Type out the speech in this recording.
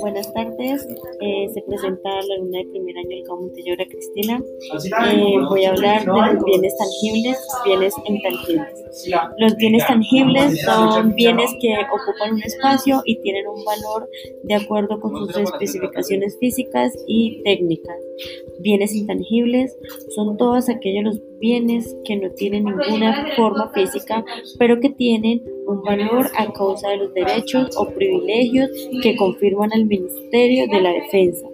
Buenas tardes, eh, se presenta la alumna de primer año del Cabo Montellora, Cristina. Eh, voy a hablar de los bienes tangibles, bienes intangibles. Los bienes tangibles son bienes que ocupan un espacio y tienen un valor de acuerdo con sus especificaciones físicas y técnicas. Bienes intangibles son todos aquellos bienes que no tienen ninguna forma física, pero que tienen un valor a causa de los derechos o privilegios que confirman al Ministerio de la Defensa.